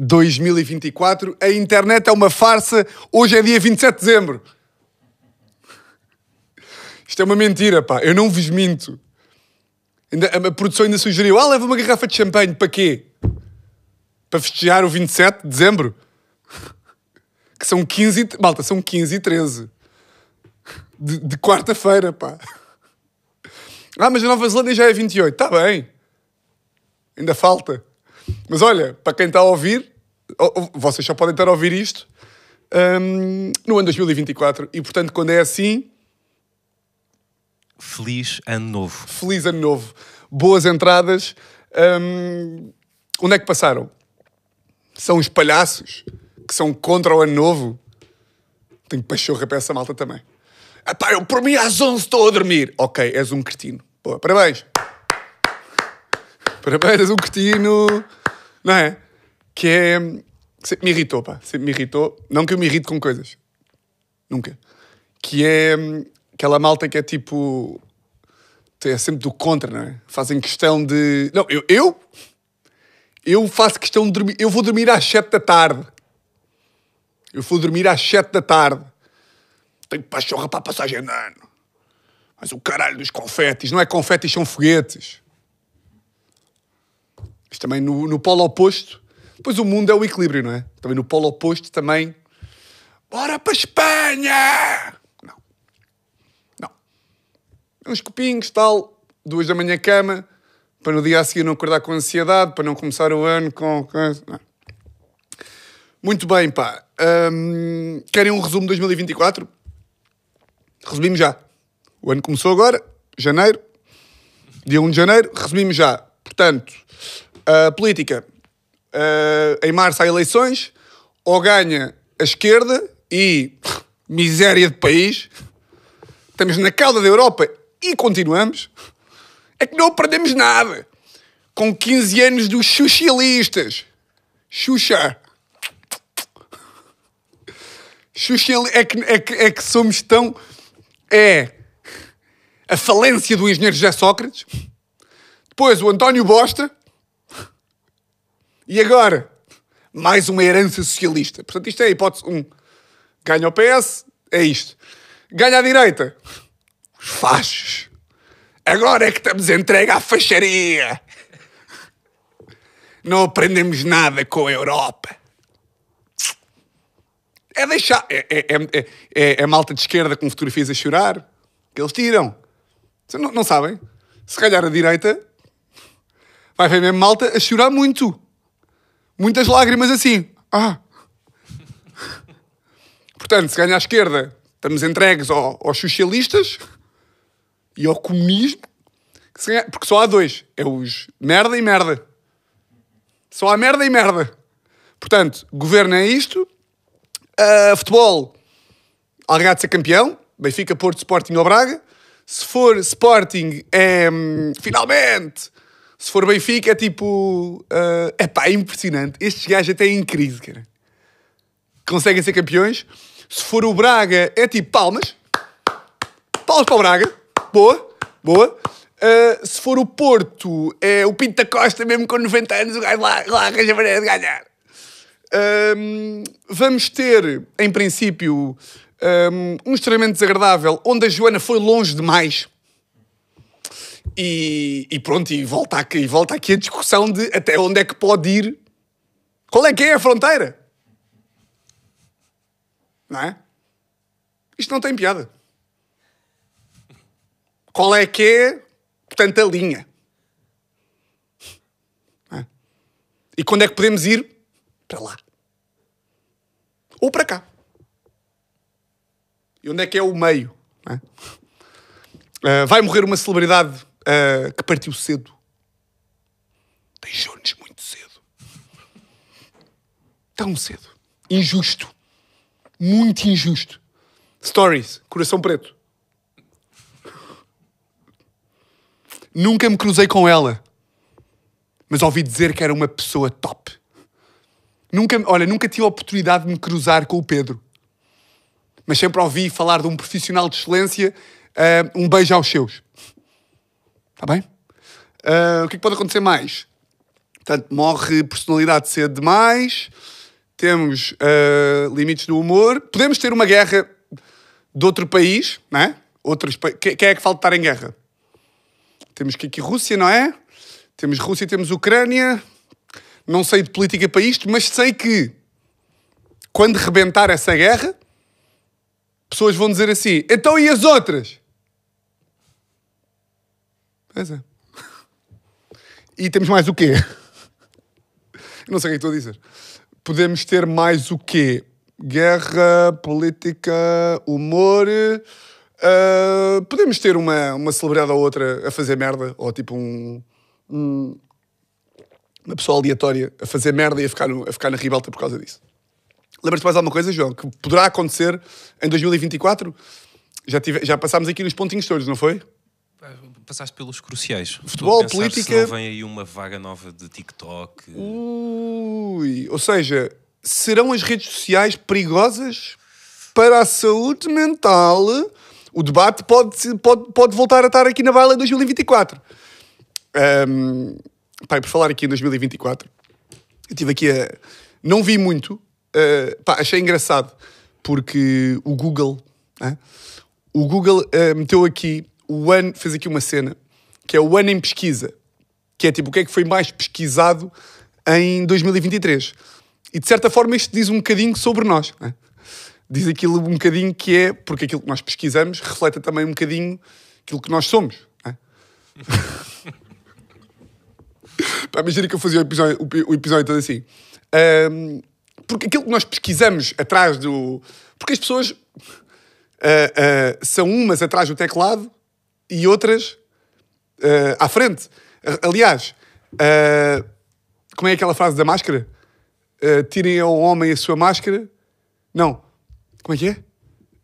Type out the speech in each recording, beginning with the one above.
muito feliz ano 2024. A internet é uma farsa. Hoje é dia 27 de dezembro. Isto é uma mentira, pá. Eu não vos minto. A produção ainda sugeriu: ah, leva uma garrafa de champanhe. Para quê? Para festejar o 27 de dezembro? Que são 15 e... Malta, são 15 e 13. De, de quarta-feira, pá. Ah, mas a Nova Zelândia já é 28. Está bem. Ainda falta. Mas olha, para quem está a ouvir, ou- ou- vocês só podem estar a ouvir isto hum, no ano 2024. E, portanto, quando é assim, Feliz ano novo. feliz ano novo. Boas entradas. Hum, onde é que passaram? São os palhaços que são contra o ano novo. Tenho pachorra para essa malta também. Epá, eu por mim às 11 estou a dormir. Ok, és um cretino. Boa, parabéns. Parabéns, és um cretino. Não é? Que é... Sempre me irritou, pá. Sempre me irritou. Não que eu me irrite com coisas. Nunca. Que é aquela malta que é tipo... É sempre do contra, não é? Fazem questão de... Não, eu... Eu, eu faço questão de dormir... Eu vou dormir às 7 da tarde. Eu vou dormir às 7 da tarde. Tenho pachorra para a passagem de ano. Mas o caralho dos confetes. Não é confetes, são foguetes. Isto também no, no polo oposto. Depois o mundo é o equilíbrio, não é? Também no polo oposto também. Bora para a Espanha! Não. Não. Uns copinhos, tal. Duas da manhã cama. Para no dia a seguir não acordar com ansiedade. Para não começar o ano com... com- Não. Muito bem, pá. Hum, querem um resumo de 2024? Resumimos já. O ano começou agora, janeiro, dia 1 de janeiro, resumimos já. Portanto, a política, ah, em março há eleições, ou ganha a esquerda e miséria de país, estamos na cauda da Europa e continuamos, é que não aprendemos nada. Com 15 anos dos socialistas. Xuxa. Xuxa é que, é, que, é que somos tão. É a falência do engenheiro José Sócrates, depois o António Bosta, e agora mais uma herança socialista. Portanto, isto é a hipótese 1. Ganha o PS, é isto. Ganha a direita, os fachos. Agora é que estamos entregue à facharia. Não aprendemos nada com a Europa. É deixar. É, é, é, é, é malta de esquerda com fotografias a chorar que eles tiram. Não, não sabem? Se calhar a direita vai ver mesmo malta a chorar muito. Muitas lágrimas assim. Ah. Portanto, se ganha a esquerda, estamos entregues ao- aos socialistas e ao comunismo. Porque só há dois. É os merda e merda. Só há merda e merda. Portanto, governo é isto. Uh, futebol, de ser campeão. Benfica, Porto, Sporting ou Braga. Se for Sporting, é hum, finalmente. Se for Benfica, é tipo. É pá, é impressionante. Estes gajos até em crise, cara. Conseguem ser campeões. Se for o Braga, é tipo palmas. Palmas para o Braga. Boa, boa. Uh, se for o Porto, é o Pinto da Costa, mesmo com 90 anos, o gajo lá, lá arranja maneira de ganhar. Um, vamos ter, em princípio, um, um estranhamento desagradável onde a Joana foi longe demais. E, e pronto, e volta, aqui, e volta aqui a discussão de até onde é que pode ir. Qual é que é a fronteira? Não é? Isto não tem piada. Qual é que é, portanto, a linha? É? E quando é que podemos ir para lá? Ou para cá? E onde é que é o meio? é? Ah, vai morrer uma celebridade ah, que partiu cedo. Deixou-nos muito cedo. Tão cedo. Injusto. Muito injusto. Stories. Coração preto. Nunca me cruzei com ela. Mas ouvi dizer que era uma pessoa top. Nunca, olha, nunca tive a oportunidade de me cruzar com o Pedro. Mas sempre ouvi falar de um profissional de excelência. ah, um beijo aos seus. Está bem? Ah, o que é que pode acontecer mais? Portanto, morre personalidade cedo demais. Temos uh, limites do humor. Podemos ter uma guerra de outro país, não é? Outros pa... Quem é que falta estar em guerra? Temos que aqui Rússia, não é? Temos Rússia, temos Ucrânia. Não sei de política para isto, mas sei que quando rebentar essa guerra, pessoas vão dizer assim: então e as outras? Pois é. E temos mais o quê? Não sei o que é estou a dizer. Podemos ter mais o quê? Guerra, política, humor. Uh, podemos ter uma, uma celebridade ou outra a fazer merda, ou tipo um, um uma pessoa aleatória a fazer merda e a ficar, no, a ficar na ribalta por causa disso. Lembras-te mais alguma coisa, João, que poderá acontecer em 2024? Já, tive, já passámos aqui nos pontinhos todos, não foi? Passaste pelos cruciais. Futebol, política. Se não vem aí uma vaga nova de TikTok. Ui, ou seja, serão as redes sociais perigosas para a saúde mental? O debate pode, pode, pode voltar a estar aqui na baila em 2024. Um, pai, por falar aqui em 2024, eu tive aqui a. Não vi muito, uh, pá, achei engraçado, porque o Google, né? o Google uh, meteu aqui o ano, fez aqui uma cena, que é o ano em pesquisa, que é tipo o que é que foi mais pesquisado em 2023. E de certa forma isto diz um bocadinho sobre nós. Né? Diz aquilo um bocadinho que é, porque aquilo que nós pesquisamos reflete também um bocadinho aquilo que nós somos. Né? Pá, imagina que eu fazia o episódio, o, episódio todo assim. Um, porque aquilo que nós pesquisamos atrás do. Porque as pessoas uh, uh, são umas atrás do teclado e outras uh, à frente. aliás, como é aquela frase da máscara? tirem ao homem a sua máscara. Não. Como é que é?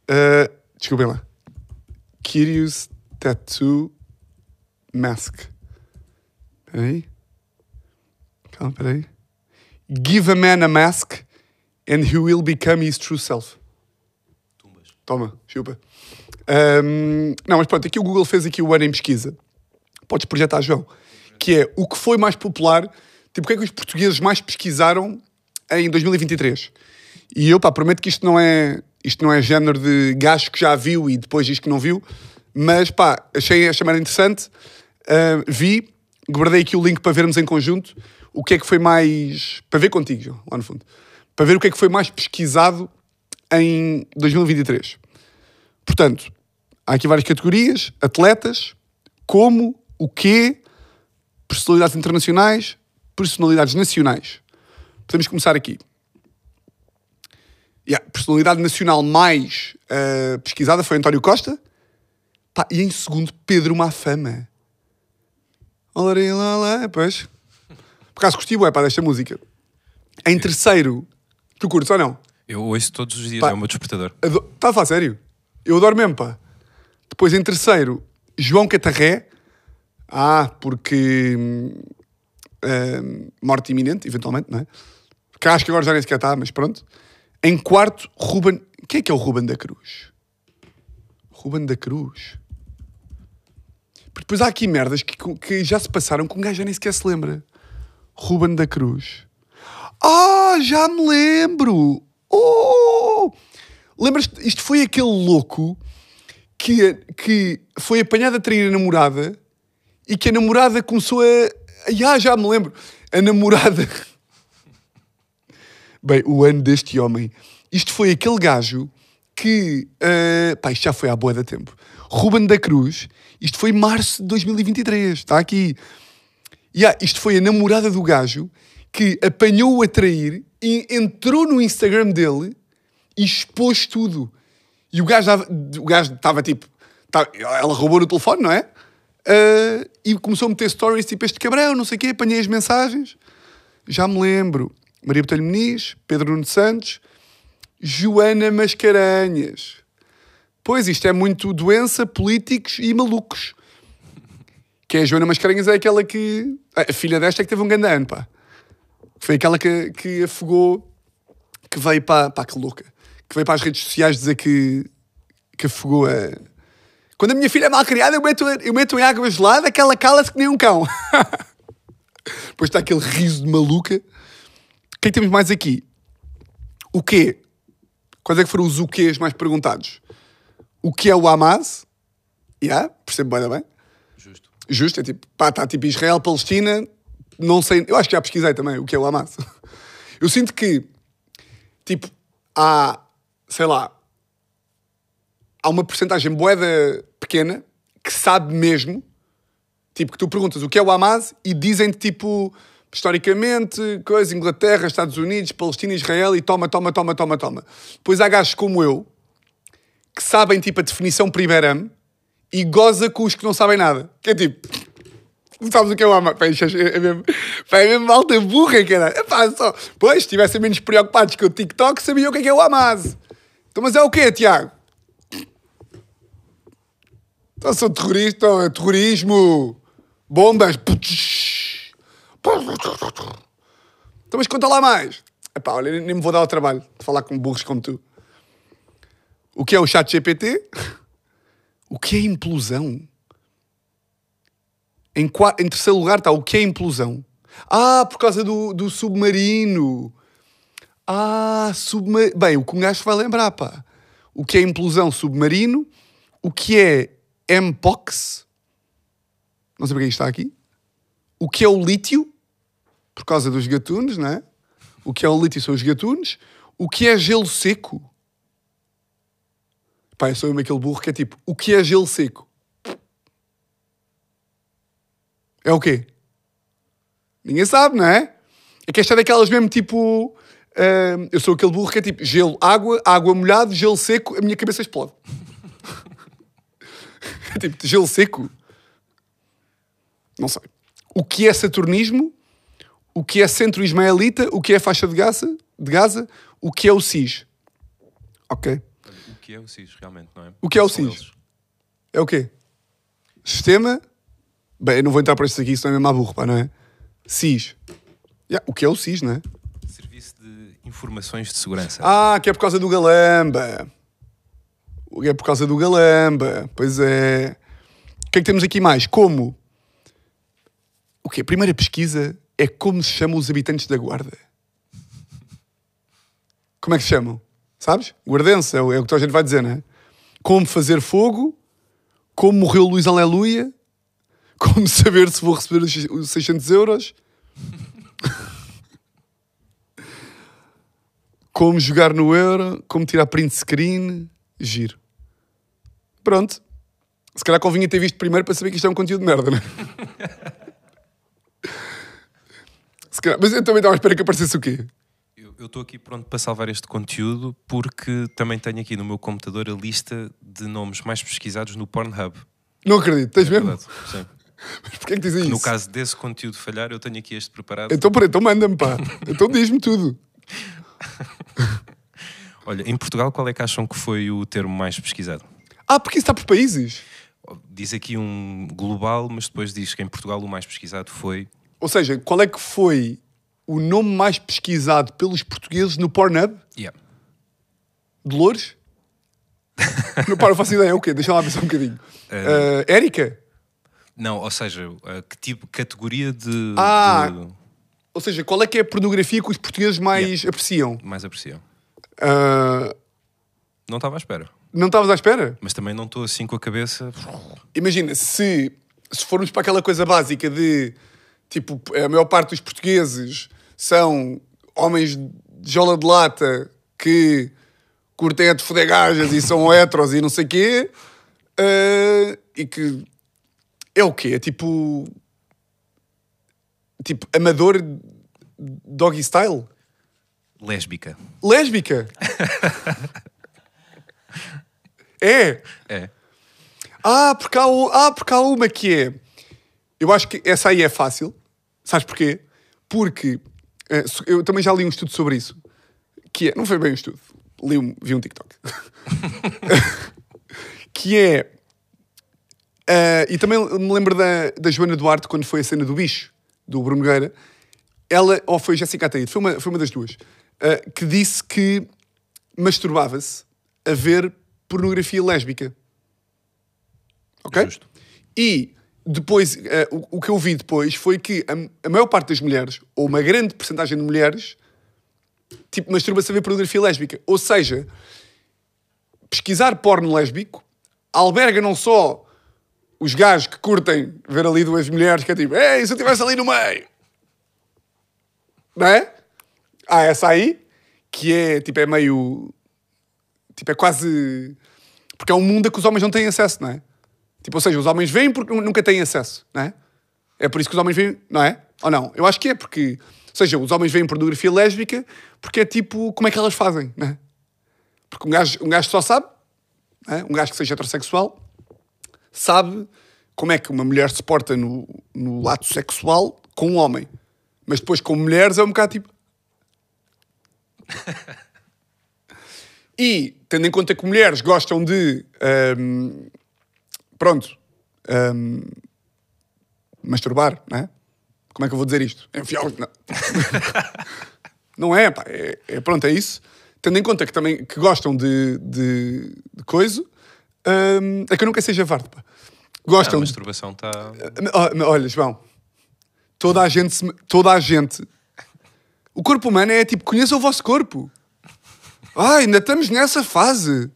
Uh, desculpem lá. Curious Tattoo Mask. Peraí. Calma, peraí. Give a man a mask and he will become his true self. Toma, chupa. Um, não, mas pronto, aqui o Google fez aqui o ano em pesquisa. Podes projetar, João. Que é o que foi mais popular, tipo, o que é que os portugueses mais pesquisaram em 2023. E eu, pá, prometo que isto não é, isto não é género de gajo que já viu e depois diz que não viu, mas pá, achei a chamada interessante, uh, vi, guardei aqui o link para vermos em conjunto o que é que foi mais. para ver contigo, João, lá no fundo. Para ver o que é que foi mais pesquisado em 2023. Portanto, há aqui várias categorias: atletas, como, o quê, personalidades internacionais, personalidades nacionais. Podemos começar aqui. Yeah, personalidade nacional mais uh, pesquisada foi António Costa. Pá, e em segundo, Pedro Mafama. Olá, lá, lá, pois. Por acaso curti é para desta música. Em terceiro, tu curtes ou não? Eu ouço todos os dias, pá, é o meu despertador. Está a falar sério? Eu adoro mesmo, pá. Depois em terceiro, João Catarré. Ah, porque. Hum, morte iminente, eventualmente, não é? Que acho que agora já nem sequer está, mas pronto. Em quarto, Ruben. Quem é que é o Ruben da Cruz? Ruben da Cruz. Porque depois há aqui merdas que, que já se passaram que um gajo já nem sequer se lembra. Ruben da Cruz. Ah, já me lembro! Oh! Lembras-te? Isto foi aquele louco que, que foi apanhado a trair a namorada e que a namorada começou a. Ah, já me lembro. A namorada. Bem, o ano deste homem. Isto foi aquele gajo que. Uh... Pá, isto já foi há boa da tempo. Ruben da Cruz. Isto foi março de 2023. Está aqui. Yeah, isto foi a namorada do gajo que apanhou-o a trair e entrou no Instagram dele e expôs tudo. E o gajo estava tipo. Tava, ela roubou o telefone, não é? Uh, e começou a meter stories tipo este cabrão, não sei o quê, apanhei as mensagens. Já me lembro. Maria Botelho Muniz, Pedro Nuno Santos, Joana Mascarenhas. Pois, isto é muito doença, políticos e malucos. Que é a Joana Mascarenhas é aquela que. A filha desta é que teve um grande ano, pá. Foi aquela que, que afogou. Que veio para. pá, que louca. Que veio para as redes sociais dizer que. que afogou a. Quando a minha filha é mal criada, eu meto, eu meto em água gelada que ela cala-se que nem um cão. Depois está aquele riso de maluca. O que é que temos mais aqui? O quê? Quais é que foram os o quês mais perguntados? O que é o Hamas? Yeah, percebo bem, bem. Justo. Justo, é tipo, pá, está tipo Israel, Palestina, não sei, eu acho que já pesquisei também o que é o Hamas. Eu sinto que, tipo, há, sei lá, há uma porcentagem boeda pequena que sabe mesmo, tipo, que tu perguntas o que é o Hamas e dizem-te, tipo, historicamente, coisa, Inglaterra, Estados Unidos, Palestina, Israel e toma, toma, toma, toma, toma. Depois há gajos como eu que sabem, tipo, a definição primeira e goza com os que não sabem nada. Que é tipo, sabes o que é o Hamas? Pá, isto é mesmo, pá, é mesmo malta burra, cara. Epá, só, pois, se estivessem menos preocupados com o TikTok, sabiam o que é que é o Hamas. Então, mas é o quê, Tiago? Então, sou terrorista, é terrorismo, bombas. Então, mas conta lá mais. Epá, olha, nem me vou dar o trabalho de falar com burros como tu. O que é o chat GPT? O que é implosão? Em, em terceiro lugar está o que é implosão? Ah, por causa do, do submarino. Ah, submarino. Bem, o que um gajo vai lembrar, pá. O que é implosão submarino? O que é MPOX? Não sei isto está aqui. O que é o lítio? Por causa dos gatunos, não é? O que é o lítio são os gatunos. O que é gelo seco? Pá, eu sou mesmo aquele burro que é tipo, o que é gelo seco? É o quê? Ninguém sabe, não é? É que esta é daquelas mesmo tipo. ah, eu sou aquele burro que é tipo gelo, água, água molhada, gelo seco, a minha cabeça explode. É tipo, gelo seco? Não sei. O que é saturnismo? O que é centro ismaelita? O que é faixa de Gaza? De Gaza? O que é o SIS? Ok. O que é o SIS, realmente, não é? O que é o SIS? É o quê? Sistema. Bem, eu não vou entrar para isto aqui, senão é mesmo burro, pá, não é? SIS. Yeah, o que é o SIS, não é? Serviço de Informações de Segurança. Ah, que é por causa do Galamba. Que é por causa do Galamba. Pois é. O que é que temos aqui mais? Como? O quê? A primeira pesquisa é como se chamam os habitantes da Guarda. Como é que se chamam? Sabes? Guardense, é o, é o que a gente vai dizer, não é? Como fazer fogo, como morreu Luís Aleluia, como saber se vou receber os os 600 euros, como jogar no Euro, como tirar print screen, giro. Pronto. Se calhar convinha ter visto primeiro para saber que isto é um conteúdo de merda, não é? Calhar- Mas eu também estava à espera que aparecesse o quê? Eu eu estou aqui pronto para salvar este conteúdo porque também tenho aqui no meu computador a lista de nomes mais pesquisados no Pornhub. Não acredito, tens É mesmo? verdade, sim. Mas porquê é que dizem isso? No caso desse conteúdo falhar, eu tenho aqui este preparado. Então, peraí, então manda-me, pá. Então diz-me tudo. Olha, em Portugal, qual é que acham que foi o termo mais pesquisado? Ah, porque isso está por países. Diz aqui um global, mas depois diz que em Portugal o mais pesquisado foi. Ou seja, qual é que foi o nome mais pesquisado pelos portugueses no Pornhub? Yeah. Dolores? não, para, não faço ideia. É o quê? Deixa lá pensar um bocadinho. Uh, Érica? Não, ou seja, uh, que tipo, categoria de, Ah. de- Ou seja, qual é que é a pornografia que os portugueses mais apreciam? mais apreciam? Uh, Não estava à espera. não estavas à espera? Mas também não estou assim com a cabeça. Imagina, se, se formos para aquela coisa básica de tipo, a maior parte dos portugueses são homens de jola de lata que curtem a de foder gajas e são heteros e não sei quê, eh, e que é o quê? É tipo. Tipo, amador doggy style? Lésbica. Lésbica? é? É. Ah, porque há, ah, porque há uma que é. Eu acho que essa aí é fácil. Sabes porquê? Porque eh, eu também já li um estudo sobre isso. Que é. Não foi bem um estudo. Li um, vi um TikTok. que é. Eh, e também me lembro da, da Joana Duarte quando foi a cena do bicho, do Bruno Nogueira. Ela, ou foi Jéssica Ataíde, foi uma, foi uma das duas, eh, que disse que masturbava-se a ver pornografia lésbica. Ok? Justo. E depois, eh, o, o que eu vi depois foi que a, a maior parte das mulheres, ou uma grande porcentagem de mulheres, tipo, masturba-se a ver pornografia lésbica. Ou seja, pesquisar porno lésbico alberga não só os gajos que curtem ver ali duas mulheres que é tipo, ei, se eu estivesse ali no meio. Não é? Há essa aí, que é tipo, é meio. Tipo, é quase. Porque é um mundo a que os homens não têm acesso, não é? Tipo, ou seja, os homens vêm porque nunca têm acesso, não é? É por isso que os homens vêm, não é? Ou não? Eu acho que é, porque. Ou seja, os homens veem pornografia lésbica porque é tipo, como é que elas fazem, não é? Porque um gajo, um gajo só sabe, é? um gajo que seja heterossexual, sabe como é que uma mulher se porta no, no ato sexual com um homem. Mas depois com mulheres é um bocado tipo. e, tendo em conta que mulheres gostam de. hum, pronto. hum, masturbar, não é? Como é que eu vou dizer isto? Enfiar. Não. não é, pá. É, é- pronto, é isso. Tendo em conta que também que gostam de, de, de coisa. Hum, é que eu nunca seja pá. A Gostam de masturbação está. Oh, Olha, João, toda a gente, se- toda a gente, o corpo humano é tipo, conheça o vosso corpo. Ah, ainda estamos nessa fase.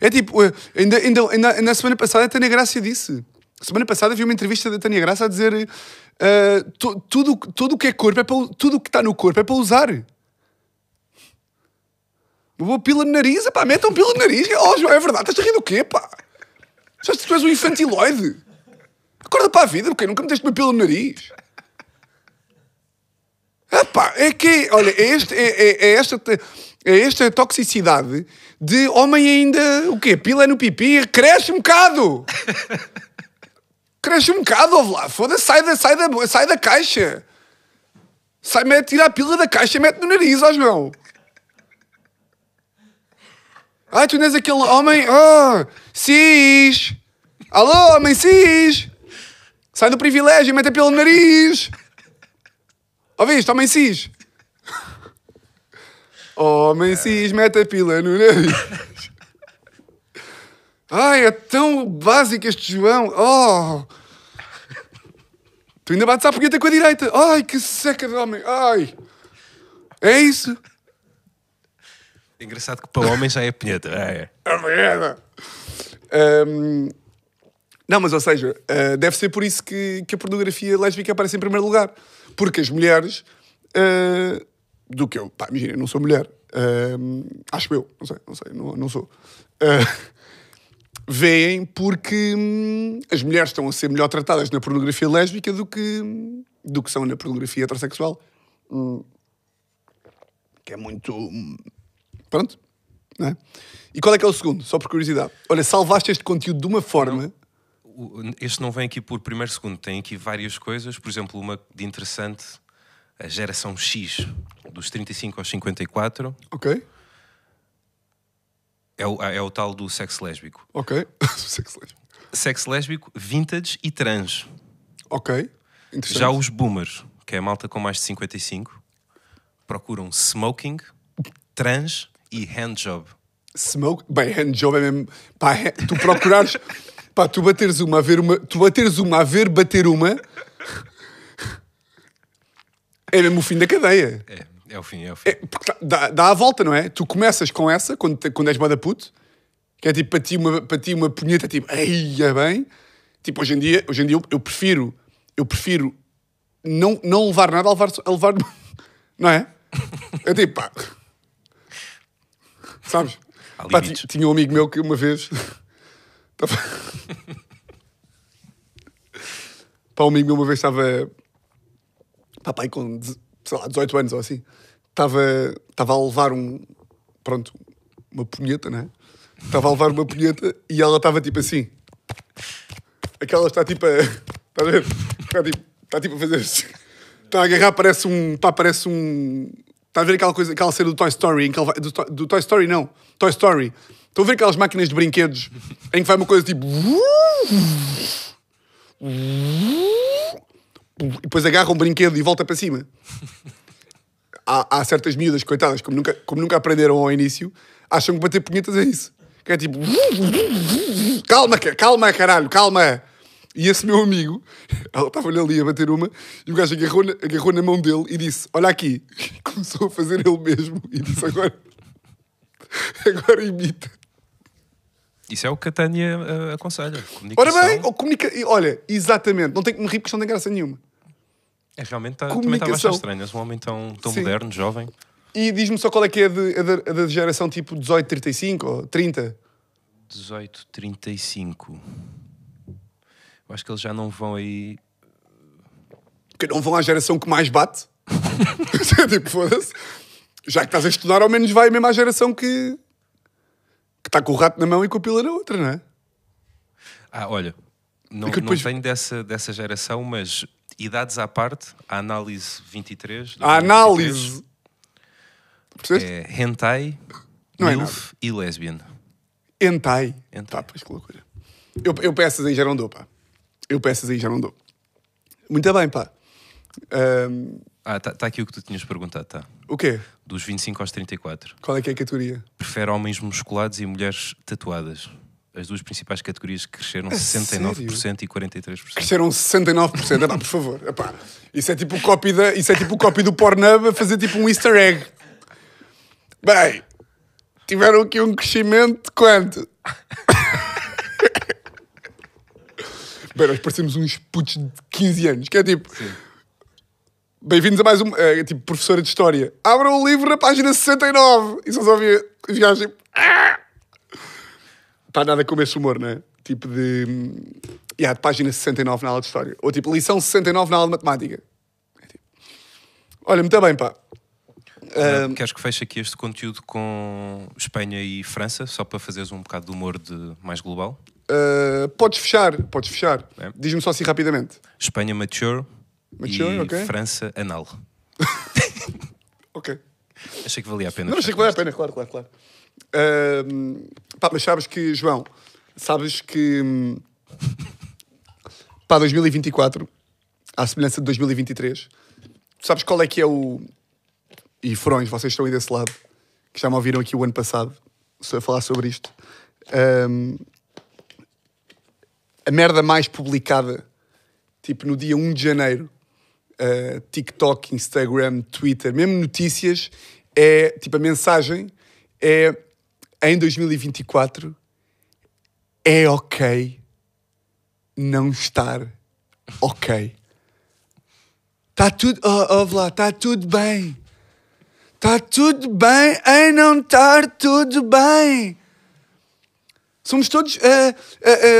É tipo, eh, ainda, ainda, ainda- na semana passada a Tânia Graça disse. Semana passada vi uma entrevista da Tânia Graça a dizer eh, tu- tudo tudo o que é corpo, é para, tudo o que está no corpo é para usar. Boa pila no nariz, pá, metam pila no nariz. Oh, João, é verdade, estás a rir do quê, pá? Já que tu és um infantiloide. Acorda para a vida, porque nunca meteste uma pila no nariz. Epá, é que, olha, é, este, é, é- é esta, é esta toxicidade de homem ainda, o quê? Pila no pipi, cresce um bocado. Cresce um bocado, ouve lá, foda-se, sai da, sai, da, sai da caixa. Sai, mete, tira a pila da caixa e mete no nariz, ó João. Ai, tu não és aquele homem, oh, cis. Alô, homem cis. Sai do privilégio e mete no nariz. Ouviste, homem cis? Homem cis, mete a pila no nariz. Ai, é tão básico este João. Oh! Tu ainda bates à punheta com a direita. Ai, que seca de homem. Ai! É isso. Engraçado que para homens já é punheta. É, é. Ahm, não, mas ou seja, ah, deve ser por isso que, que a pornografia lésbica aparece em primeiro lugar. Porque as mulheres, ah, do que eu, pá, imagina, eu não sou mulher, ahm, acho eu, não sei, não sei, não, não sou. Ah, veem porque hum, as mulheres estão a ser melhor tratadas na pornografia lésbica do que, do que são na pornografia heterossexual. Hum. Que é muito. Pronto. Não é? E qual é que é o segundo? Só por curiosidade. Olha, salvaste este conteúdo de uma forma. O- Este não vem aqui por primeiro segundo, tem aqui várias coisas. Por exemplo, uma de interessante, a geração X, dos 35 aos 54, Ok. é o, é o tal do sexo lésbico. Ok. Sexo lésbico. Sexo lésbico, vintage e trans. ok. Já os boomers, que é a malta com mais de 55, procuram smoking, trans e handjob. Smoke. Bem, handjob é mesmo. Pá, é- tu procurares. pá, tu bateres uma a ver uma. Tu bateres uma a ver bater uma. É mesmo o fim da cadeia. É, é o fim, é o fim. É, porque dá- dá, a volta, não é? Tu começas com essa, quando, te- quando és bada puto, que é tipo para ti uma, para ti uma punheta, tipo, ei, é bem. Tipo, hoje em dia, hoje em dia eu, eu prefiro, eu prefiro não, não levar nada a levar, a levar não é? É tipo, pá. Sabes? Pá, tinha um amigo meu que uma vez. Pá, um amigo meu uma vez estava. Pá, pai, com sei lá, 18 anos ou assim. Estava, estava a levar um. Pronto, uma punheta, não é? Estava a levar uma punheta e ela estava tipo assim. Aquela está tipo a. Está a ver? Está tipo, está tipo a fazer. assim. Está a agarrar, parece um. Pá, parece um. Está a ver aquela coisa, aquela cena do Toy Story, em que vai, do, do Toy Story não, Toy Story. Estão a ver aquelas máquinas de brinquedos em que vai uma coisa tipo. E depois agarra um brinquedo e volta para cima. Há, há certas miúdas, coitadas, como nunca, como nunca aprenderam ao início, acham que bater punhetas é isso. Que é tipo. Calma, ca- calma, caralho, calma. E esse meu amigo, ela estava-lhe ali a bater uma, e o gajo agarrou na, agarrou na mão dele e disse: Olha aqui. E começou a fazer ele mesmo. E disse: Agora, agora imita. Isso é o que a Tânia uh, aconselha. Comunicação. Ora bem, ou comunica... Olha, exatamente, não tem que me rir porque não tem graça nenhuma. É, realmente tá, também estava a achar estranho. És um homem tão, tão Sim. moderno, jovem. E diz-me só qual é que é a, de- a a da geração tipo 18, 35 ou 30. 18, 35. Eu acho que eles já não vão aí. Porque não vão à geração que mais bate. tipo, foda-se. Já que estás a estudar, ao menos vai mesmo à geração que que está com o rato na mão e com a pila na outra, não é? Ah, olha, não, É que depois- não tenho dessa, dessa geração, mas idades à parte, a análise 23. A 2023, análise. Percebeste? É hentai, Não é milf e lesbian. Hentai. Hentai. Pá, pois que loucura. Eu, eu peças aí já não dou, pá. Eu peças aí já não dou. Muito bem, pá. Ahm, Ah, está tá aqui o que tu tinhas perguntado, tá? o quê? Dos 25 aos 34. Qual é que é a categoria? Prefere homens musculados e mulheres tatuadas. As duas principais categorias que cresceram A 69% e 43%. Cresceram 69%. Epá, por favor. Epá. Isso é tipo o copy, da, isso é tipo o copy do Pornhub a fazer tipo um easter egg. Bem, tiveram aqui um crescimento de quanto? Bem, nós parecemos uns putos de 15 anos, que é tipo... Bem-vindos a mais um... É, tipo, professora de História. Abram o livro na página 69. E só ouvia os gajos tipo... "Ah!" Pá, nada como esse humor, não é? Tipo de... Yeah, de página 69 na aula de História. Ou tipo, lição 69 na aula de Matemática. É tipo... Olha, muito bem, pá. Ah, Queres que feche aqui este conteúdo com Espanha e França, só para fazeres um bocado de humor de mais global? Uh, podes fechar, podes fechar. É. Diz-me só assim rapidamente. Espanha mature, Mature, e ok. França anal. Ok. Achei que valia a pena. Não, achei que vale a pena, claro, claro, claro. Ahm, pá, mas sabes que, João, sabes que hum, para 2024, à semelhança de 2023, tu sabes qual é que é o. E Furões, vocês estão aí desse lado, que já me ouviram aqui o ano passado a falar sobre isto. Ahm, a merda mais publicada, tipo no dia 1 de janeiro, uh, TikTok, Instagram, Twitter, mesmo notícias, é tipo a mensagem é em 2024 é ok não estar ok. Está tudo, oh, oh Vlá, está tudo bem. Está tudo bem em não estar tudo bem. Somos todos. ah,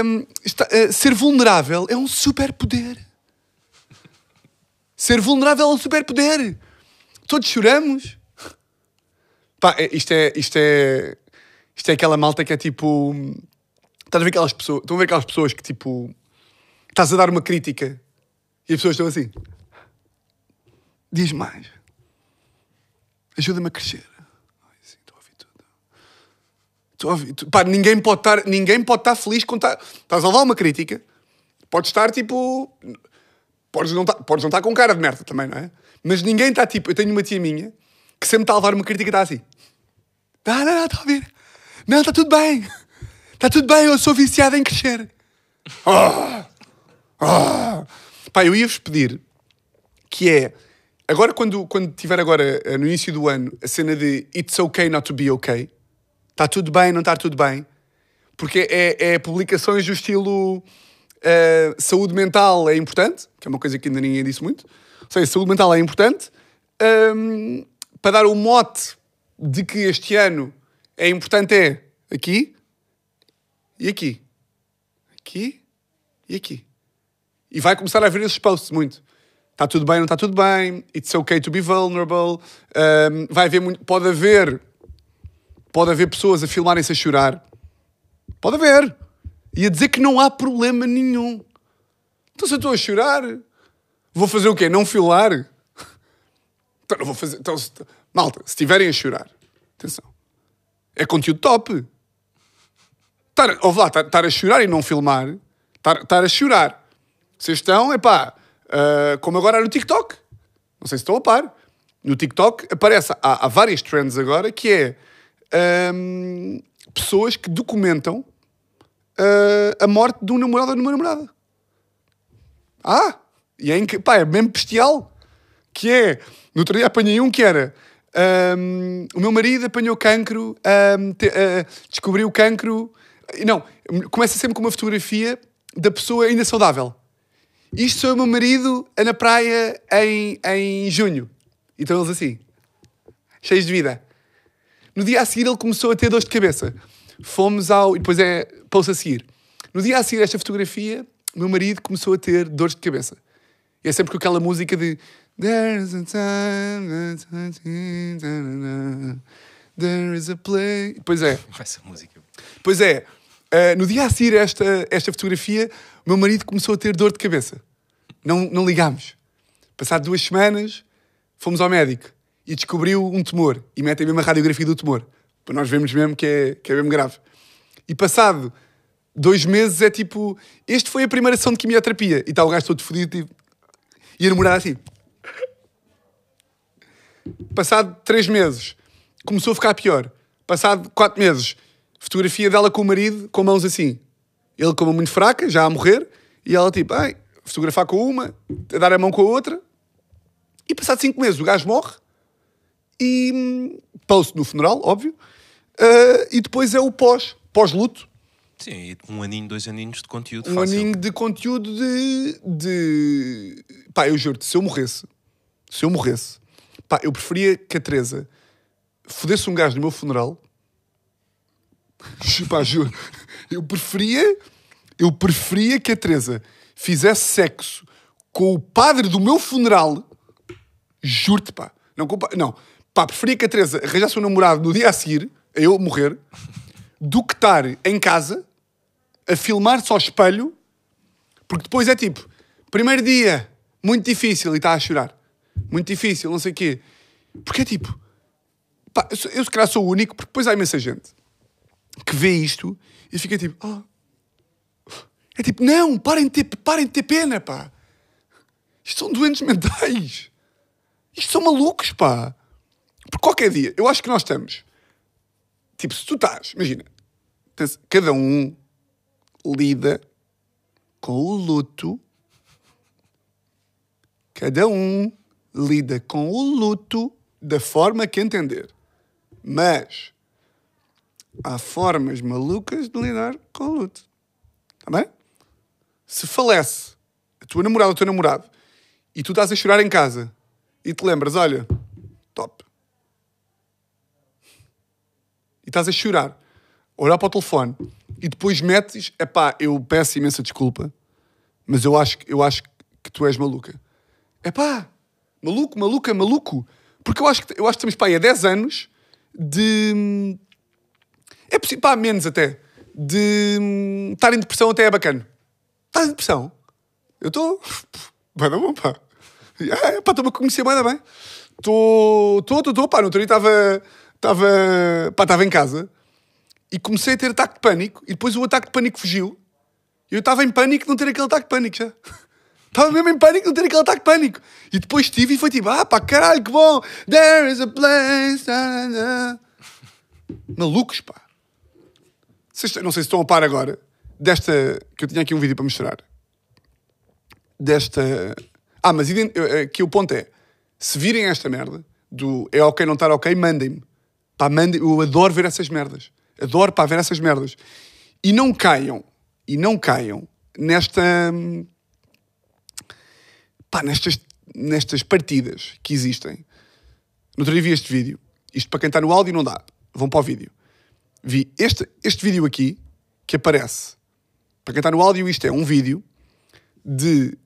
um, está- ah, ser vulnerável é um superpoder. Ser vulnerável é um superpoder. Todos choramos. Pá, é- isto é, isto é. Isto é aquela malta que é tipo. Estás a ver aquelas pessoas. Estão a ver aquelas pessoas que tipo. Estás a dar uma crítica e as pessoas estão assim. Diz mais. Ajuda-me a crescer. Ai, sim, estou a ouvir tudo. Tudo. Pá, ninguém pode estar, ninguém pode estar feliz quando tá- estás a levar uma crítica. Podes estar tipo. Podes não, estar, podes não estar com cara de merda também, não é? Mas ninguém está tipo. Eu tenho uma tia minha que sempre está a levar uma crítica e está assim. Não, não, não, está a ouvir. Não, está tudo bem. Está tudo bem, eu sou viciado em crescer. Ah! Ah! Pá, eu ia-vos pedir que é. Agora, quando, quando tiver agora, eh, no início do ano, a cena de It's okay not to be okay. Está tudo bem, não está tudo bem. Porque é, é publicações do estilo eh, saúde mental é importante, que é uma coisa que ainda ninguém disse muito. Ou seja, saúde mental é importante. Ahm, para dar o mote de que este ano é importante é aqui e aqui. Aqui e aqui. E vai começar a haver esses posts muito. Está tudo bem, não está tudo bem. It's okay to be vulnerable. Um, vai haver muito. Pode haver. Pode haver pessoas a filmarem-se a chorar. Pode haver. E a dizer que não há problema nenhum. Então se eu estou a chorar, vou fazer o quê? Não filmar? Então não vou fazer. Então, se... Malta, se estiverem a chorar, atenção. É conteúdo top. Estar, ouve lá, estar, estar a chorar e não filmar, estar, estar a chorar. Vocês estão, epá, ah, como agora no TikTok. Não sei se estão a par. No TikTok aparece, há, há várias trends agora, que é pessoas que documentam ah, a morte de um namorado ou de uma namorada. Ah, e é, inc... pá, é mesmo bestial. Que é, no outro dia apanhei um que era. hum, o meu marido apanhou cancro, hum, te- ah, descobriu cancro. Não, começa sempre com uma fotografia da pessoa ainda saudável. Isto sou o meu marido na praia em, em junho. E estão eles assim, cheios de vida. No dia a seguir ele começou a ter dores de cabeça. Fomos ao. E depois é post a seguir. No dia a seguir esta fotografia, o meu marido começou a ter dores de cabeça. E é sempre com aquela música de. There's a time, there is a play. Pois é. Essa música. Pois é, eh, no dia a seguir esta, esta fotografia, o meu marido começou a ter dor de cabeça. Não, não ligámos. Passado duas semanas, fomos ao médico e descobriu um tumor. E metem mesmo a radiografia do tumor. Para nós vermos mesmo que é, que é mesmo grave. E passado dois meses é tipo... Este foi a primeira sessão de quimioterapia. E está o gajo todo fodido tipo, e a namorar assim. Passado três meses, começou a ficar pior. Passado quatro meses, fotografia dela com o marido, com mãos assim. Ele com a mão muito fraca, já a morrer, e ela tipo, ai, fotografar com uma, a dar a mão com a outra. E passado cinco meses, o gajo morre, e hum, post no funeral, óbvio, ah, e depois é o pós, pós-luto. Sim, um aninho, dois aninhos de conteúdo Um fácil. aninho de conteúdo de, de... Pá, eu juro-te, se eu morresse, se eu morresse, pá, eu preferia que a Teresa fodesse um gajo no meu funeral. pá, juro. Eu preferia, eu preferia que a Teresa fizesse sexo com o padre do meu funeral. Juro-te, pá. Não, com o não, pá, preferia que a Teresa arranjasse um namorado no dia a seguir, a eu morrer, do que estar em casa a filmar-se ao espelho, porque depois é tipo, primeiro dia, muito difícil, e está a chorar. Muito difícil, não sei o quê. Porque é tipo, pá, eu, eu se calhar sou o único, porque depois há imensa gente que vê isto e fica tipo, ah. É tipo, não, parem de ter, parem de ter pena, pá. Isto são doentes mentais. Isto são malucos, pá. Porque qualquer dia, eu acho que nós estamos. Tipo, se tu estás, imagina, cada um lida com o luto. Cada um lida com o luto da forma que entender. Mas há formas malucas de lidar com o luto. Está bem? Se falece a tua namorada ou o teu namorado e tu estás a chorar em casa e te lembras, olha, top. E estás a chorar, olhar para o telefone e depois metes, epá, eu peço imensa desculpa, mas eu acho, eu acho que tu és maluca. Epá, maluco, maluca, maluco. Porque eu acho que, eu acho que estamos pá, há 10 anos de. É possível, pá, menos até. De hum, estar em depressão até é bacana. Estás em depressão? Eu estou. Vai dar bom, pá. Ah, pá, estou-me a conhecer bem, bem. Estou, estou, estou, pá. No outro dia estava, estava, pá, estava em casa e comecei a ter ataque de pânico e depois o ataque de pânico fugiu. Eu estava em pânico de não ter aquele ataque de pânico já. Estava mesmo em pânico de não ter aquele ataque de pânico. E depois tive e foi tipo, ah pá, caralho, que bom. There is a place. da, da. Malucos, pá. Vocês, não sei se estão a par agora desta. Que eu tinha aqui um vídeo para mostrar. Desta. Ah, mas ident- eh, aqui o ponto é: se virem esta merda do é ok não estar ok, mandem-me. Pá. Eu adoro ver essas merdas. Adoro pá, ver essas merdas. E não caiam. E não caiam nesta. hum, Pá, nestas, nestas partidas que existem. No outro dia vi este vídeo. Isto para quem está no áudio não dá. Vão para o vídeo. Vi este, este vídeo aqui que aparece. Para quem está no áudio, isto é um vídeo de.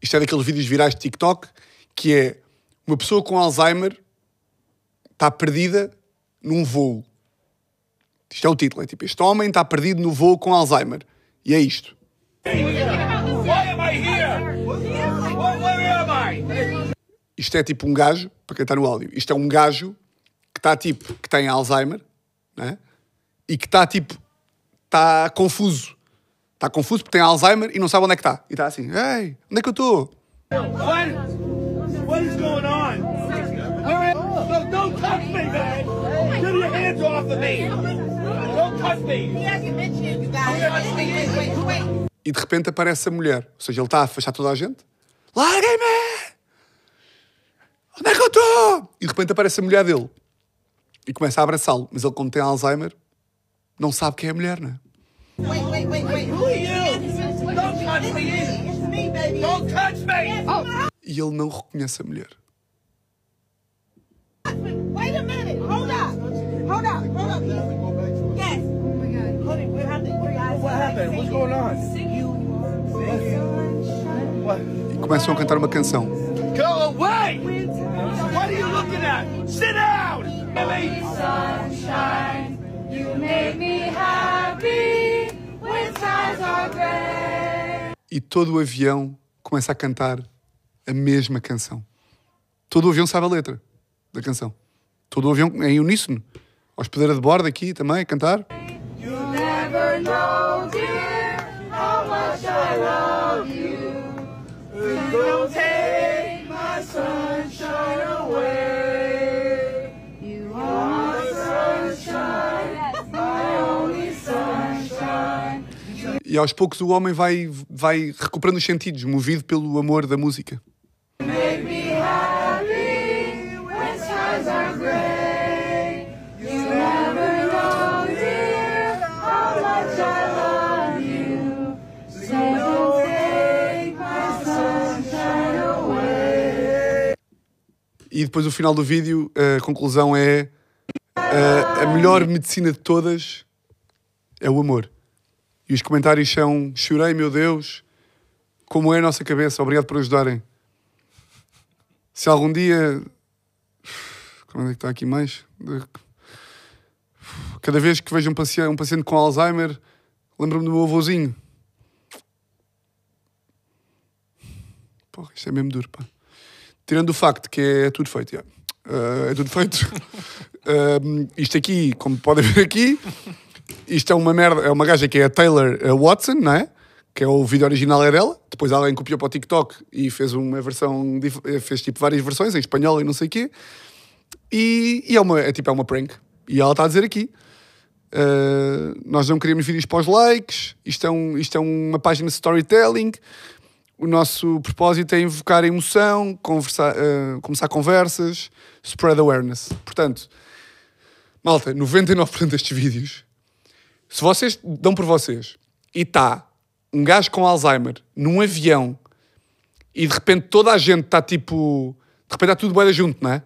Isto é daqueles vídeos virais de TikTok que é uma pessoa com Alzheimer está perdida num voo. Isto é o título. É tipo: Este homem está perdido no voo com Alzheimer. E é isto. Isto é tipo um gajo, para quem está no áudio, isto é um gajo que está tipo, que tem Alzheimer, né? E que está tipo, está confuso. Está confuso porque tem Alzheimer e não sabe onde é que está. E está assim, ei, onde é que eu estou? What? What is going on? All right, no, don't touch me. Hands off of me. Don't touch me. E de repente aparece a mulher. Ou seja, ele está a afastar toda a gente. Larguem-me! Onde é que eu estou? E de repente aparece a mulher dele. E começa a abraçá-lo. Mas ele, como tem Alzheimer, não sabe quem é a mulher, não é? Wait, wait, wait, wait. Who are you? Don't touch me. It's me, baby. Don't touch me. E ele não reconhece a mulher. Wait a minute. Hold up. Hold up. Yes. What happened? What's going on? What? E começam a cantar uma canção. Go away! What are you looking at? Sit down! Sunshine. You make me happy when skies are gray. E todo o avião começa a cantar a mesma canção. Todo o avião sabe a letra da canção. Todo o avião em uníssono. Hospedeira de bordo aqui também a cantar. You'll never know, dear, how much I love you. Please don't take my sunshine away. You are my sunshine, my only sunshine. E aos poucos o homem vai, vai recuperando os sentidos, movido pelo amor da música. E depois o final do vídeo, a conclusão é a, a melhor medicina de todas é o amor. E os comentários são chorei, meu Deus, como é a nossa cabeça, obrigado por ajudarem. Se algum dia. Como é que está aqui mais? Cada vez que vejo um paciente, um paciente com Alzheimer, lembro-me do meu avôzinho. Porra, isto é mesmo duro, pá. Tirando o facto que é tudo feito, já. Ah, é tudo feito. Ah, isto aqui, como podem ver aqui, isto é uma merda, é uma gaja que é a Taylor eh, Watson, não é? Que é o vídeo original é dela. Depois alguém copiou para o TikTok e fez uma versão, eh, fez tipo várias versões em espanhol e não sei o quê. E, e é, uma, é tipo, é uma prank. E ela está a dizer aqui. Uh, nós não queremos vídeos para os likes, isto é, um, isto é uma página de storytelling. O nosso propósito é invocar emoção, conversar, uh, começar conversas, spread awareness. Portanto, malta, 99% destes vídeos, se vocês dão por vocês e está um gajo com Alzheimer num avião e de repente toda a gente está tipo. De repente está tudo boeda junto, não é?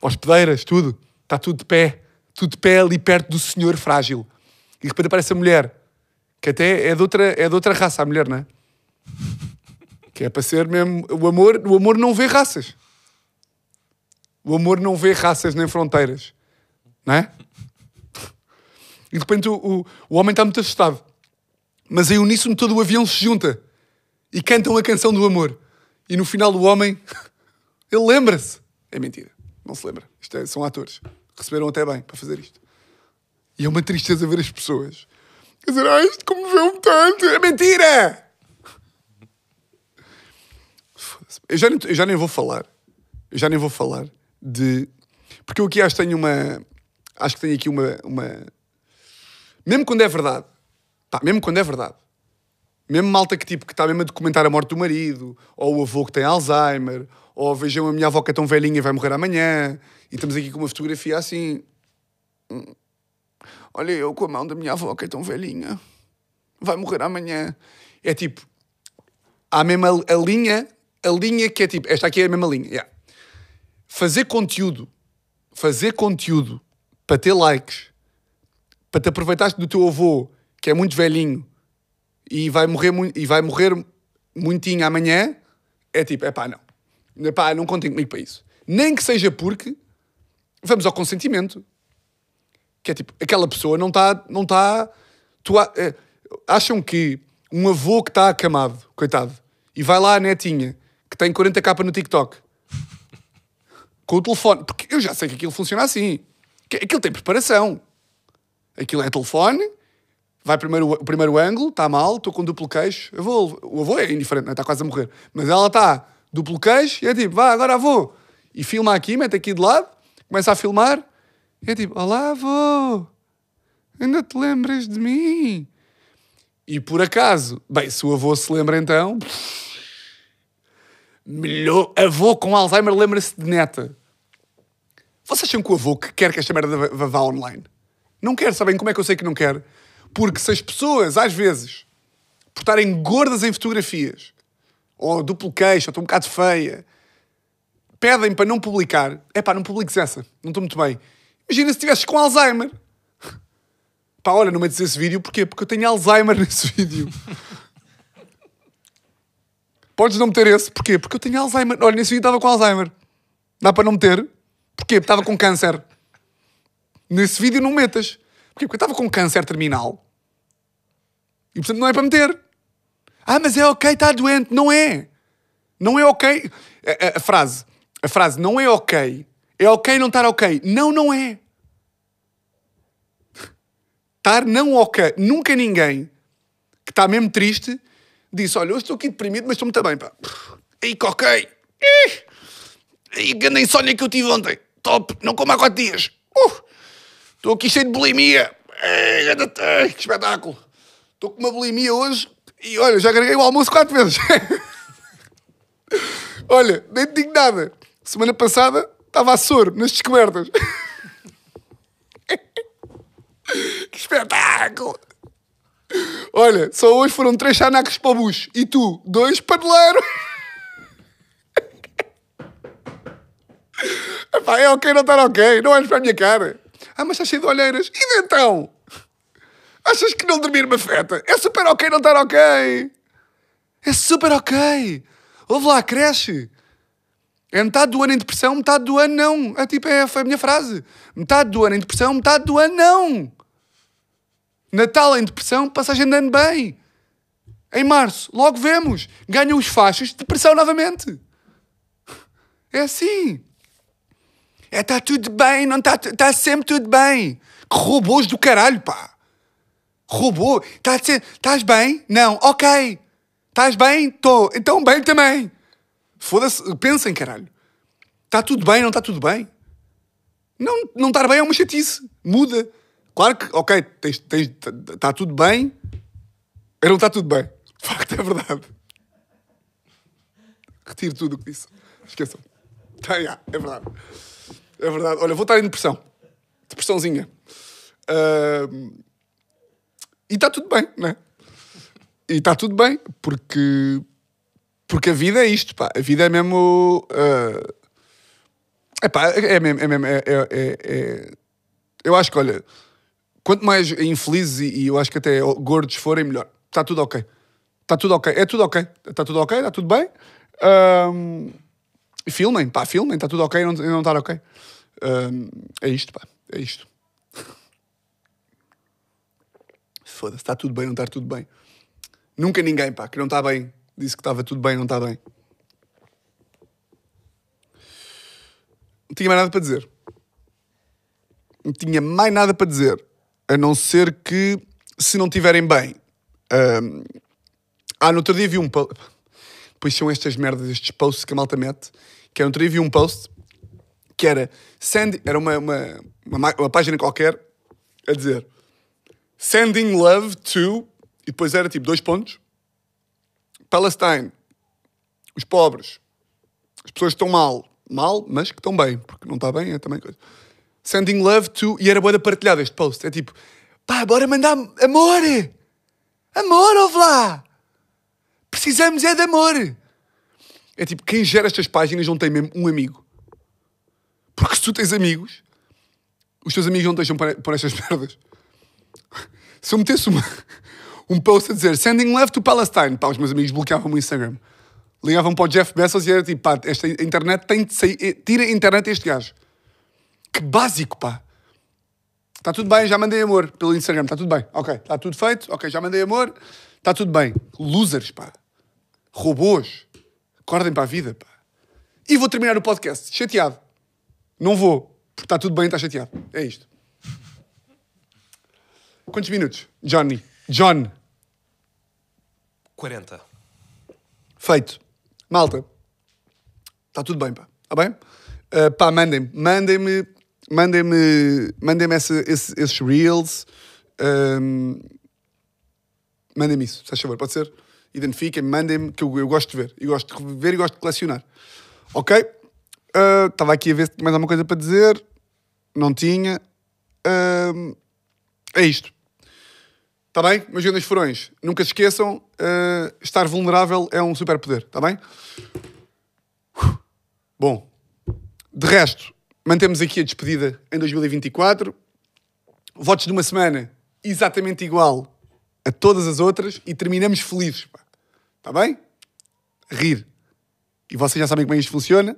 Hospedeiras, tudo. Está tudo de pé. Tudo de pé ali perto do senhor frágil. E de repente aparece a mulher. Que até é de outra, é de outra raça, a mulher, não é? Que é para ser mesmo. O amor, o amor não vê raças. O amor não vê raças nem fronteiras. Não é? E de repente o, o, o homem está muito assustado. Mas em uníssono todo o avião se junta. E cantam a canção do amor. E no final o homem. Ele lembra-se. É mentira. Não se lembra. Isto é- são atores. Receberam até bem para fazer isto. E é uma tristeza ver as pessoas. Quer dizer, ah, isto comoveu-me tanto. É mentira! Foda-se. Eu já, nem, eu já nem vou falar. Eu já nem vou falar de. Porque eu aqui acho que tenho uma. Acho que tenho aqui uma. uma... Mesmo quando é verdade. Pá, mesmo quando é verdade. Mesmo malta que tipo que está mesmo a documentar a morte do marido, ou o avô que tem Alzheimer, ou vejam a minha avó que é tão velhinha e vai morrer amanhã, e estamos aqui com uma fotografia assim. Hum. Olha eu com a mão da minha avó que é tão velhinha, vai morrer amanhã. É tipo, há a mesma a linha, a linha que é tipo, esta aqui é a mesma linha. yeah. Fazer conteúdo, fazer conteúdo para ter likes, para te aproveitares do teu avô que é muito velhinho e vai morrer, e vai morrer muitinho amanhã, é tipo, é pá, não. Epá, não contem comigo para isso. Nem que seja porque vamos ao consentimento. Que é tipo, aquela pessoa não está. Não tá, eh, acham que um avô que está acamado, coitado, e vai lá a netinha, que tem 40k no TikTok, com o telefone, porque eu já sei que aquilo funciona assim. Que aquilo tem preparação. Aquilo é telefone, vai primeiro o primeiro ângulo, está mal, estou com duplo queixo. Avô, o avô é indiferente, está quase a morrer. Mas ela está duplo queixo e é tipo, vá, agora avô. E filma aqui, mete aqui de lado, começa a filmar. E é tipo, olá avô, ainda te lembras de mim? E por acaso, bem, se o avô se lembra então. Melhor avô com Alzheimer lembra-se de neta. Vocês acham que o avô que quer que esta merda vá- vá online? Não quer, sabem como é que eu sei que não quer? Porque se as pessoas, às vezes, por estarem gordas em fotografias, ou duplo queixo, ou estou um bocado feia, pedem para não publicar, é pá, não publiques essa, não estou muito bem. Imagina se estivesses com Alzheimer. Pá, olha, não metes esse vídeo, porquê? Porque eu tenho Alzheimer nesse vídeo. Podes não meter esse, porquê? Porque eu tenho Alzheimer. Olha, nesse vídeo estava com Alzheimer. Dá para não meter? Porquê? Porque estava com câncer. Nesse vídeo não metas. Porquê? Porque eu estava com câncer terminal. E portanto não é para meter. Ah, mas é ok, está doente. Não é. Não é ok. A, a- a frase. A frase não é ok. É ok não estar ok. Não, não é. Estar não ok. Nunca ninguém que está mesmo triste disse: Olha, eu estou aqui deprimido, mas estou muito bem. Pá. Ok. Ih, Aí, grande insónia que eu tive ontem. Top. Não como há quatro dias. Uh, Estou aqui cheio de bulimia. Ei, que espetáculo. Estou com uma bulimia hoje e olha, já agreguei o almoço quatro vezes. olha, nem te digo nada. Semana passada estava a soro nas descobertas. que espetáculo. Olha, só hoje foram três chanacos para o bucho. E tu, dois paneleiros. Epá, é ok não estar ok. Não olhes para a minha cara. Ah, mas está cheio de olheiras. E então? Achas que não dormir me afeta? É super ok não estar ok. É super ok. Ouve lá, cresce. É metade do ano em depressão, metade do ano não. É tipo, é, foi a minha frase. Metade do ano em depressão, metade do ano não. Natal em depressão, passagem de ano bem. Em março, logo vemos. Ganham os fachos de depressão novamente. É assim. É, está tudo bem, não está tá sempre tudo bem. Que robôs do caralho, pá. Robô. Tá Estás bem? Não. Ok. Estás bem? Estou. Então bem também. Foda-se. Pensem, caralho. Está tudo bem, não está tudo bem? Não, não estar bem é uma chatice. Muda. Claro que, ok, tens, tens, está tudo bem. Eu não está tudo bem. De facto, é verdade. Retiro tudo o que disse. Esqueçam. Tá, já, é verdade. É verdade. Olha, vou estar em depressão. Depressãozinha. Ahm, e está tudo bem, né? E está tudo bem, porque, porque a vida é isto, pá. A vida é mesmo. epá, é mesmo. É mesmo é, é- é- é- eu acho que, olha, quanto mais infelizes e, e eu acho que até gordos forem, melhor. Está tudo ok. Está tudo ok. É tudo ok. Está tudo ok, está tudo bem. Ahm, filmem, pá, filmem. Está tudo ok e não, não estar ok. Ahm, é isto, pá. É isto. Foda-se, está tudo bem, não está tudo bem. Nunca ninguém, pá, que não está bem, disse que estava tudo bem, não está bem. Não tinha mais nada para dizer. Não tinha mais nada para dizer. A não ser que, se não estiverem bem. ahm, Ah, no outro dia vi um post. Depois são estas merdas, estes posts que a malta mete. Que é, no outro dia vi um post que era. Send, era uma, uma, uma, ma- uma página qualquer a dizer Sending love to. E depois era tipo dois pontos. Palestine. Os pobres. As pessoas que estão mal. Mal, mas que estão bem. Porque não está bem é também coisa. Sending love to. E era boa partilhada este post. É tipo, pá, bora mandar amor. Amor, ouve lá. Precisamos é de amor. É tipo, quem gera estas páginas não tem mesmo um amigo. Porque se tu tens amigos, os teus amigos não deixam por estas merdas. Se eu metesse uma, um post a dizer Sending love to Palestine, pá, os meus amigos bloqueavam o Instagram. Ligavam para o Jeff Bezos e era tipo, pá, esta internet tem de sair, tira a internet a este gajo. Que básico, pá. Está tudo bem, já mandei amor pelo Instagram, está tudo bem. Ok, está tudo feito, ok, já mandei amor, está tudo bem. Losers, pá. Robôs. Acordem para a vida, pá. E vou terminar o podcast, chateado. Não vou, porque está tudo bem, está chateado. É isto. Quantos minutos? Johnny. John. 40. Feito. Malta. Está tudo bem, pá. Está bem? Uh, pá, mandem-me. Mandem-me. Mandem-me. Mandem-me essa- esse- esses reels. Um, Mandem-me isso, se faz favor, pode ser? Identifiquem-me, mandem-me, que eu, eu gosto de ver. Eu gosto de ver e gosto de colecionar. Ok? Ah, Estava aqui a ver se tinha mais alguma coisa para dizer. Não tinha. É isto. Está bem? Meus grandes furões, nunca se esqueçam, ah, estar vulnerável é um superpoder, está bem? Bom, de resto, mantemos aqui a despedida em 2024. Votos de uma semana exatamente igual a todas as outras e terminamos felizes. Está bem? Rir. E vocês já sabem como é isto funciona.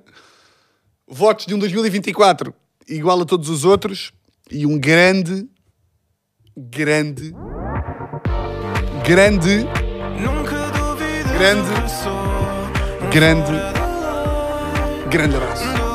Votos de um 2024 igual a todos os outros e um grande, grande, grande, grande, grande, grande abraço.